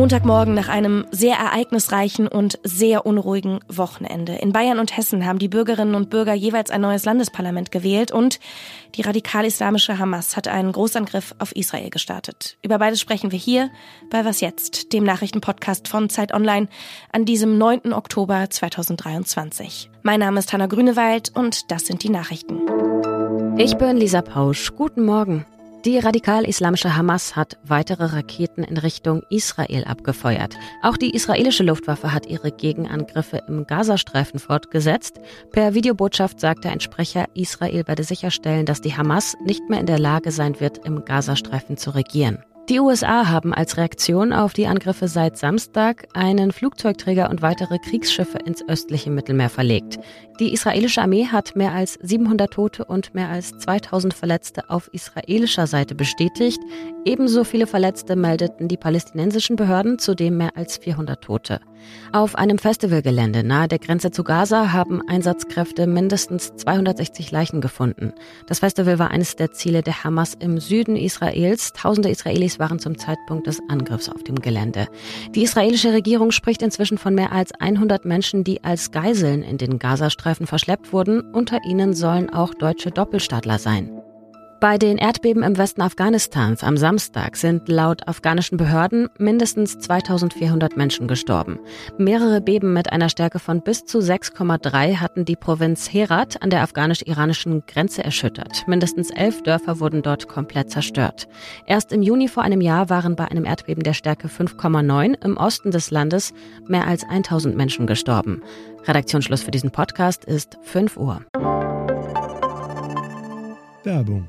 Montagmorgen nach einem sehr ereignisreichen und sehr unruhigen Wochenende. In Bayern und Hessen haben die Bürgerinnen und Bürger jeweils ein neues Landesparlament gewählt und die radikal-islamische Hamas hat einen Großangriff auf Israel gestartet. Über beides sprechen wir hier bei Was jetzt, dem Nachrichtenpodcast von Zeit Online an diesem 9. Oktober 2023. Mein Name ist Hanna Grünewald und das sind die Nachrichten. Ich bin Lisa Pausch. Guten Morgen. Die radikal-islamische Hamas hat weitere Raketen in Richtung Israel abgefeuert. Auch die israelische Luftwaffe hat ihre Gegenangriffe im Gazastreifen fortgesetzt. Per Videobotschaft sagte ein Sprecher, Israel werde sicherstellen, dass die Hamas nicht mehr in der Lage sein wird, im Gazastreifen zu regieren. Die USA haben als Reaktion auf die Angriffe seit Samstag einen Flugzeugträger und weitere Kriegsschiffe ins östliche Mittelmeer verlegt. Die israelische Armee hat mehr als 700 Tote und mehr als 2000 Verletzte auf israelischer Seite bestätigt. Ebenso viele Verletzte meldeten die palästinensischen Behörden, zudem mehr als 400 Tote. Auf einem Festivalgelände nahe der Grenze zu Gaza haben Einsatzkräfte mindestens 260 Leichen gefunden. Das Festival war eines der Ziele der Hamas im Süden Israels. Tausende Israelis waren zum Zeitpunkt des Angriffs auf dem Gelände. Die israelische Regierung spricht inzwischen von mehr als 100 Menschen, die als Geiseln in den Gazastreifen verschleppt wurden. Unter ihnen sollen auch deutsche Doppelstaatler sein. Bei den Erdbeben im Westen Afghanistans am Samstag sind laut afghanischen Behörden mindestens 2400 Menschen gestorben. Mehrere Beben mit einer Stärke von bis zu 6,3 hatten die Provinz Herat an der afghanisch-iranischen Grenze erschüttert. Mindestens elf Dörfer wurden dort komplett zerstört. Erst im Juni vor einem Jahr waren bei einem Erdbeben der Stärke 5,9 im Osten des Landes mehr als 1000 Menschen gestorben. Redaktionsschluss für diesen Podcast ist 5 Uhr. Werbung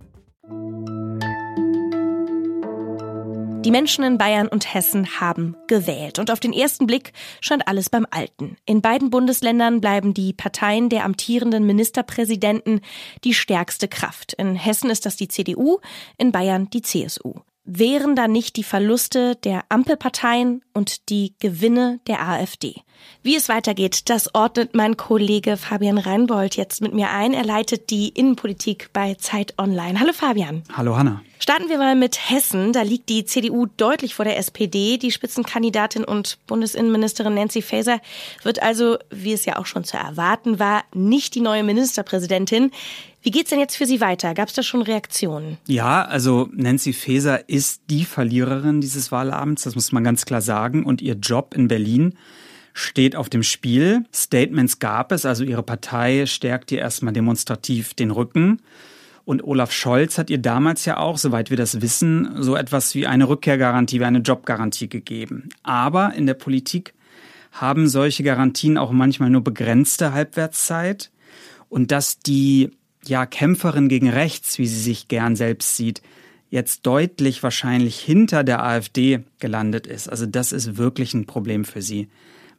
Die Menschen in Bayern und Hessen haben gewählt. Und auf den ersten Blick scheint alles beim Alten. In beiden Bundesländern bleiben die Parteien der amtierenden Ministerpräsidenten die stärkste Kraft. In Hessen ist das die CDU, in Bayern die CSU. Wären da nicht die Verluste der Ampelparteien und die Gewinne der AfD? Wie es weitergeht, das ordnet mein Kollege Fabian Reinbold jetzt mit mir ein. Er leitet die Innenpolitik bei Zeit Online. Hallo Fabian. Hallo Hanna. Starten wir mal mit Hessen. Da liegt die CDU deutlich vor der SPD. Die Spitzenkandidatin und Bundesinnenministerin Nancy Faeser wird also, wie es ja auch schon zu erwarten war, nicht die neue Ministerpräsidentin. Wie geht's denn jetzt für Sie weiter? Gab es da schon Reaktionen? Ja, also Nancy Faeser ist die Verliererin dieses Wahlabends, das muss man ganz klar sagen. Und ihr Job in Berlin steht auf dem Spiel. Statements gab es, also ihre Partei stärkt ihr erstmal demonstrativ den Rücken. Und Olaf Scholz hat ihr damals ja auch, soweit wir das wissen, so etwas wie eine Rückkehrgarantie, wie eine Jobgarantie gegeben. Aber in der Politik haben solche Garantien auch manchmal nur begrenzte Halbwertszeit. Und dass die ja, Kämpferin gegen rechts, wie sie sich gern selbst sieht, jetzt deutlich wahrscheinlich hinter der AfD gelandet ist. Also das ist wirklich ein Problem für sie.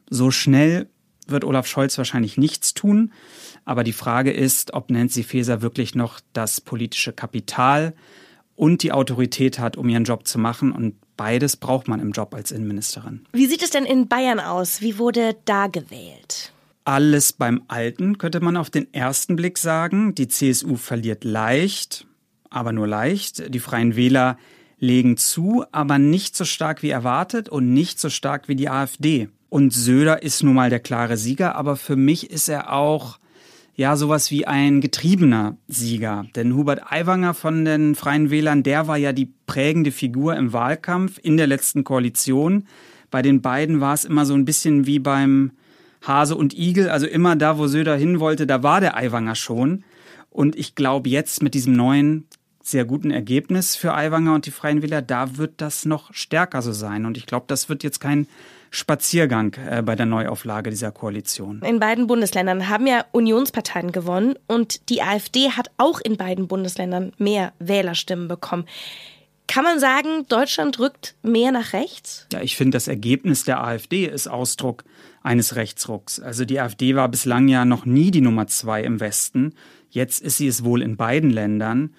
So schnell wird Olaf Scholz wahrscheinlich nichts tun. Aber die Frage ist, ob Nancy Faeser wirklich noch das politische Kapital und die Autorität hat, um ihren Job zu machen. Und beides braucht man im Job als Innenministerin. Wie sieht es denn in Bayern aus? Wie wurde da gewählt? Alles beim Alten, könnte man auf den ersten Blick sagen. Die CSU verliert leicht, aber nur leicht. Die Freien Wähler legen zu, aber nicht so stark wie erwartet und nicht so stark wie die AfD. Und Söder ist nun mal der klare Sieger, aber für mich ist er auch ja sowas wie ein getriebener Sieger. Denn Hubert Aiwanger von den Freien Wählern, der war ja die prägende Figur im Wahlkampf in der letzten Koalition. Bei den beiden war es immer so ein bisschen wie beim Hase und Igel, also immer da, wo Söder hin wollte, da war der Aiwanger schon. Und ich glaube, jetzt mit diesem neuen sehr guten Ergebnis für Aiwanger und die Freien Wähler, da wird das noch stärker so sein. Und ich glaube, das wird jetzt kein Spaziergang äh, bei der Neuauflage dieser Koalition. In beiden Bundesländern haben ja Unionsparteien gewonnen und die AfD hat auch in beiden Bundesländern mehr Wählerstimmen bekommen. Kann man sagen, Deutschland rückt mehr nach rechts? Ja, ich finde, das Ergebnis der AfD ist Ausdruck eines Rechtsrucks. Also die AfD war bislang ja noch nie die Nummer zwei im Westen. Jetzt ist sie es wohl in beiden Ländern.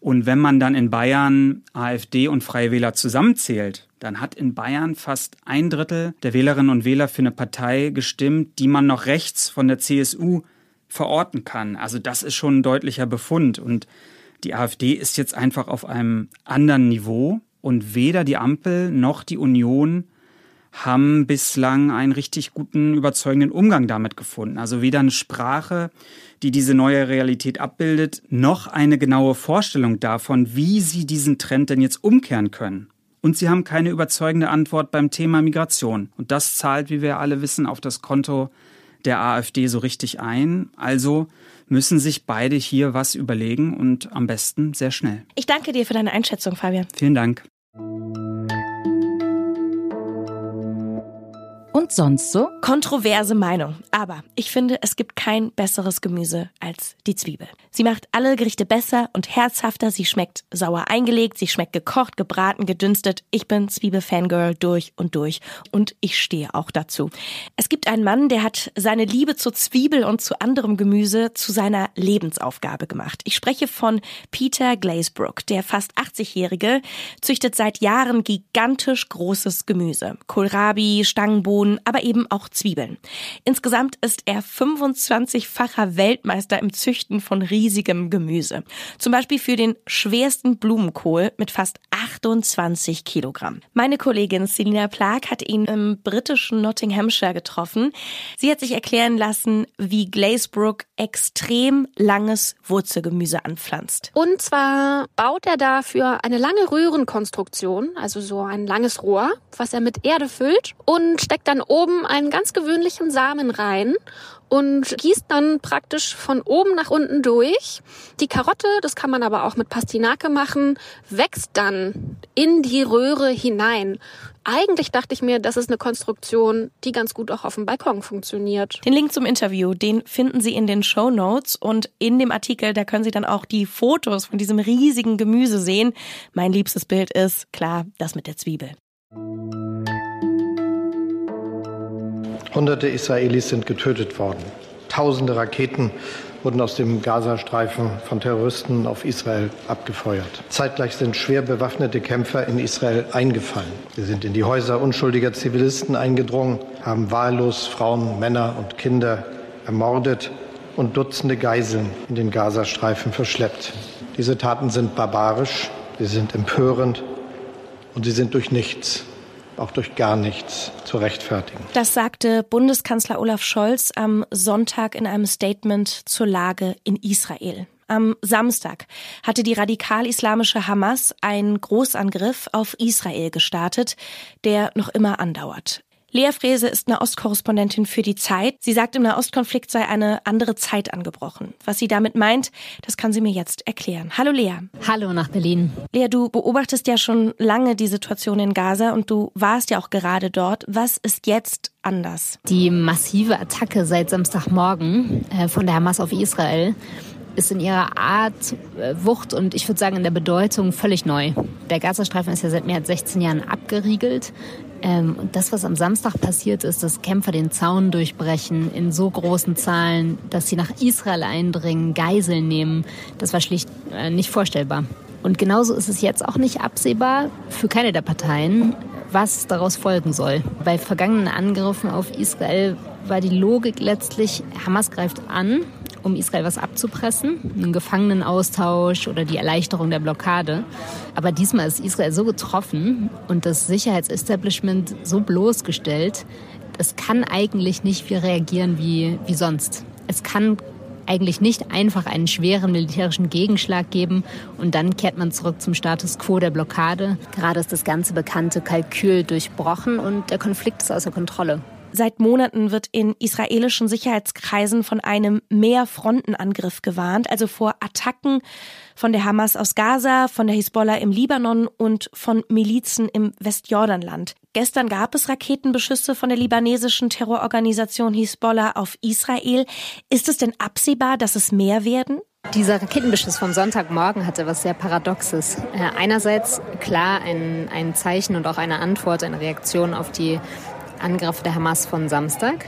Und wenn man dann in Bayern AfD und Freie Wähler zusammenzählt, dann hat in Bayern fast ein Drittel der Wählerinnen und Wähler für eine Partei gestimmt, die man noch rechts von der CSU verorten kann. Also das ist schon ein deutlicher Befund. Und die AfD ist jetzt einfach auf einem anderen Niveau. Und weder die Ampel noch die Union haben bislang einen richtig guten, überzeugenden Umgang damit gefunden. Also weder eine Sprache, die diese neue Realität abbildet, noch eine genaue Vorstellung davon, wie sie diesen Trend denn jetzt umkehren können. Und sie haben keine überzeugende Antwort beim Thema Migration. Und das zahlt, wie wir alle wissen, auf das Konto der AfD so richtig ein. Also müssen sich beide hier was überlegen und am besten sehr schnell. Ich danke dir für deine Einschätzung, Fabian. Vielen Dank. Und sonst so? Kontroverse Meinung. Aber ich finde, es gibt kein besseres Gemüse als die Zwiebel. Sie macht alle Gerichte besser und herzhafter. Sie schmeckt sauer eingelegt, sie schmeckt gekocht, gebraten, gedünstet. Ich bin Zwiebel-Fangirl durch und durch. Und ich stehe auch dazu. Es gibt einen Mann, der hat seine Liebe zur Zwiebel und zu anderem Gemüse zu seiner Lebensaufgabe gemacht. Ich spreche von Peter Glazebrook. Der fast 80-Jährige züchtet seit Jahren gigantisch großes Gemüse. Kohlrabi, Stangenbohnen, Bohnen, aber eben auch Zwiebeln. Insgesamt ist er 25-facher Weltmeister im Züchten von riesigem Gemüse. Zum Beispiel für den schwersten Blumenkohl mit fast 28 Kilogramm. Meine Kollegin Selina Plag hat ihn im britischen Nottinghamshire getroffen. Sie hat sich erklären lassen, wie Glazebrook extrem langes Wurzelgemüse anpflanzt. Und zwar baut er dafür eine lange Röhrenkonstruktion, also so ein langes Rohr, was er mit Erde füllt und steckt dann dann oben einen ganz gewöhnlichen Samen rein und gießt dann praktisch von oben nach unten durch. Die Karotte, das kann man aber auch mit Pastinake machen, wächst dann in die Röhre hinein. Eigentlich dachte ich mir, das ist eine Konstruktion, die ganz gut auch auf dem Balkon funktioniert. Den Link zum Interview, den finden Sie in den Show Notes und in dem Artikel, da können Sie dann auch die Fotos von diesem riesigen Gemüse sehen. Mein liebstes Bild ist, klar, das mit der Zwiebel. Hunderte Israelis sind getötet worden. Tausende Raketen wurden aus dem Gazastreifen von Terroristen auf Israel abgefeuert. Zeitgleich sind schwer bewaffnete Kämpfer in Israel eingefallen. Sie sind in die Häuser unschuldiger Zivilisten eingedrungen, haben wahllos Frauen, Männer und Kinder ermordet und Dutzende Geiseln in den Gazastreifen verschleppt. Diese Taten sind barbarisch, sie sind empörend und sie sind durch nichts auch durch gar nichts zu rechtfertigen. Das sagte Bundeskanzler Olaf Scholz am Sonntag in einem Statement zur Lage in Israel. Am Samstag hatte die radikal-islamische Hamas einen Großangriff auf Israel gestartet, der noch immer andauert. Lea Frese ist eine Ostkorrespondentin für die Zeit. Sie sagt, im Nahostkonflikt sei eine andere Zeit angebrochen. Was sie damit meint, das kann sie mir jetzt erklären. Hallo Lea. Hallo nach Berlin. Lea, du beobachtest ja schon lange die Situation in Gaza und du warst ja auch gerade dort. Was ist jetzt anders? Die massive Attacke seit Samstagmorgen äh, von der Hamas auf Israel ist in ihrer Art, äh, Wucht und ich würde sagen in der Bedeutung völlig neu. Der Gazastreifen ist ja seit mehr als 16 Jahren abgeriegelt. Ähm, das, was am Samstag passiert ist, dass Kämpfer den Zaun durchbrechen in so großen Zahlen, dass sie nach Israel eindringen, Geiseln nehmen, das war schlicht äh, nicht vorstellbar. Und genauso ist es jetzt auch nicht absehbar für keine der Parteien, was daraus folgen soll. Bei vergangenen Angriffen auf Israel war die Logik letztlich, Hamas greift an, um Israel was abzupressen, einen Gefangenenaustausch oder die Erleichterung der Blockade. Aber diesmal ist Israel so getroffen und das Sicherheitsestablishment so bloßgestellt, es kann eigentlich nicht viel reagieren wie, wie sonst. Es kann eigentlich nicht einfach einen schweren militärischen Gegenschlag geben und dann kehrt man zurück zum Status quo der Blockade. Gerade ist das ganze bekannte Kalkül durchbrochen und der Konflikt ist außer Kontrolle. Seit Monaten wird in israelischen Sicherheitskreisen von einem Mehrfrontenangriff gewarnt, also vor Attacken von der Hamas aus Gaza, von der Hisbollah im Libanon und von Milizen im Westjordanland. Gestern gab es Raketenbeschüsse von der libanesischen Terrororganisation Hisbollah auf Israel. Ist es denn absehbar, dass es mehr werden? Dieser Raketenbeschuss vom Sonntagmorgen hatte was sehr Paradoxes. Äh, einerseits klar ein, ein Zeichen und auch eine Antwort, eine Reaktion auf die Angriffe der Hamas von Samstag.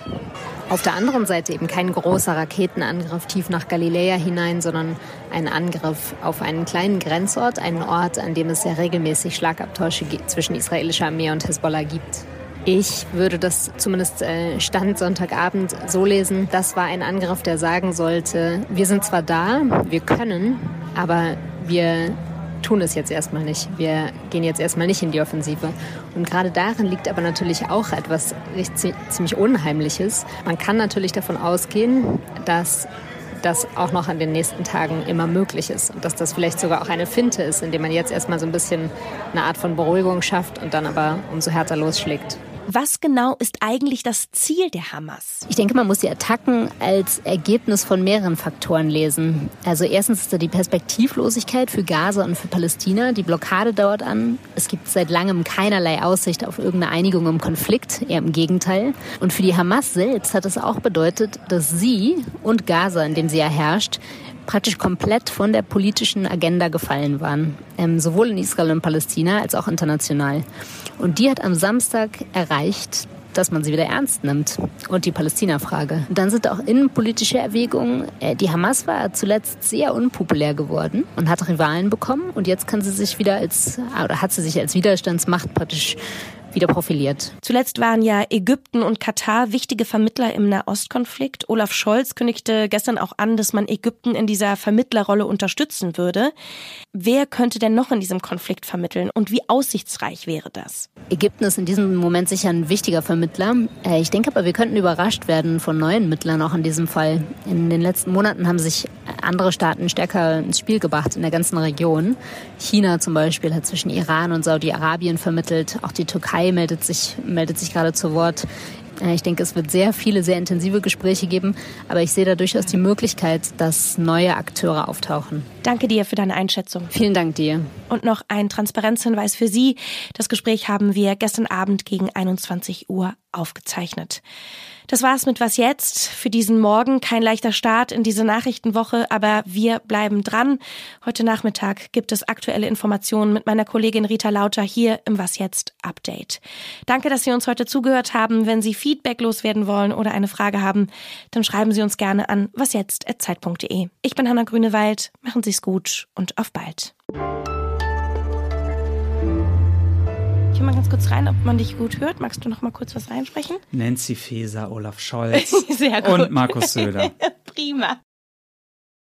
Auf der anderen Seite eben kein großer Raketenangriff tief nach Galiläa hinein, sondern ein Angriff auf einen kleinen Grenzort, einen Ort, an dem es sehr regelmäßig Schlagabtäusche zwischen israelischer Armee und Hezbollah gibt. Ich würde das zumindest äh, Stand Sonntagabend so lesen, das war ein Angriff, der sagen sollte, wir sind zwar da, wir können, aber wir tun es jetzt erstmal nicht. Wir gehen jetzt erstmal nicht in die Offensive. Und gerade darin liegt aber natürlich auch etwas ziemlich Unheimliches. Man kann natürlich davon ausgehen, dass das auch noch an den nächsten Tagen immer möglich ist und dass das vielleicht sogar auch eine Finte ist, indem man jetzt erstmal so ein bisschen eine Art von Beruhigung schafft und dann aber umso härter losschlägt. Was genau ist eigentlich das Ziel der Hamas? Ich denke, man muss die Attacken als Ergebnis von mehreren Faktoren lesen. Also erstens ist da die Perspektivlosigkeit für Gaza und für Palästina. Die Blockade dauert an. Es gibt seit langem keinerlei Aussicht auf irgendeine Einigung im Konflikt, eher im Gegenteil. Und für die Hamas selbst hat es auch bedeutet, dass sie und Gaza, in dem sie ja herrscht, praktisch komplett von der politischen Agenda gefallen waren. Ähm, sowohl in Israel und Palästina als auch international. Und die hat am Samstag erreicht, dass man sie wieder ernst nimmt und die Palästina-Frage. Dann sind auch innenpolitische Erwägungen. Äh, die Hamas war zuletzt sehr unpopulär geworden und hat Rivalen bekommen und jetzt kann sie sich wieder als oder hat sie sich als Widerstandsmacht praktisch wieder profiliert. Zuletzt waren ja Ägypten und Katar wichtige Vermittler im Nahostkonflikt. Olaf Scholz kündigte gestern auch an, dass man Ägypten in dieser Vermittlerrolle unterstützen würde. Wer könnte denn noch in diesem Konflikt vermitteln und wie aussichtsreich wäre das? Ägypten ist in diesem Moment sicher ein wichtiger Vermittler. Äh, ich denke aber, wir könnten überrascht werden von neuen Mittlern auch in diesem Fall. In den letzten Monaten haben sich andere Staaten stärker ins Spiel gebracht in der ganzen Region. China zum Beispiel hat zwischen Iran und Saudi-Arabien vermittelt. Auch die Türkei meldet sich, meldet sich gerade zu Wort. Äh, ich denke, es wird sehr viele, sehr intensive Gespräche geben, aber ich sehe da durchaus die Möglichkeit, dass neue Akteure auftauchen. Danke dir für deine Einschätzung. Vielen Dank dir. Und noch ein Transparenzhinweis für Sie. Das Gespräch haben wir gestern Abend gegen 21 Uhr aufgezeichnet. Das war's mit Was jetzt? Für diesen Morgen kein leichter Start in diese Nachrichtenwoche, aber wir bleiben dran. Heute Nachmittag gibt es aktuelle Informationen mit meiner Kollegin Rita Lauter hier im Was jetzt Update. Danke, dass Sie uns heute zugehört haben. Wenn Sie Feedback loswerden wollen oder eine Frage haben, dann schreiben Sie uns gerne an wasjetzt@zeit.de. Ich bin Hanna Grünewald. Machen Sie es gut und auf bald. Ich mal ganz kurz rein, ob man dich gut hört. Magst du noch mal kurz was reinsprechen? Nancy Faeser, Olaf Scholz und Markus Söder. Prima.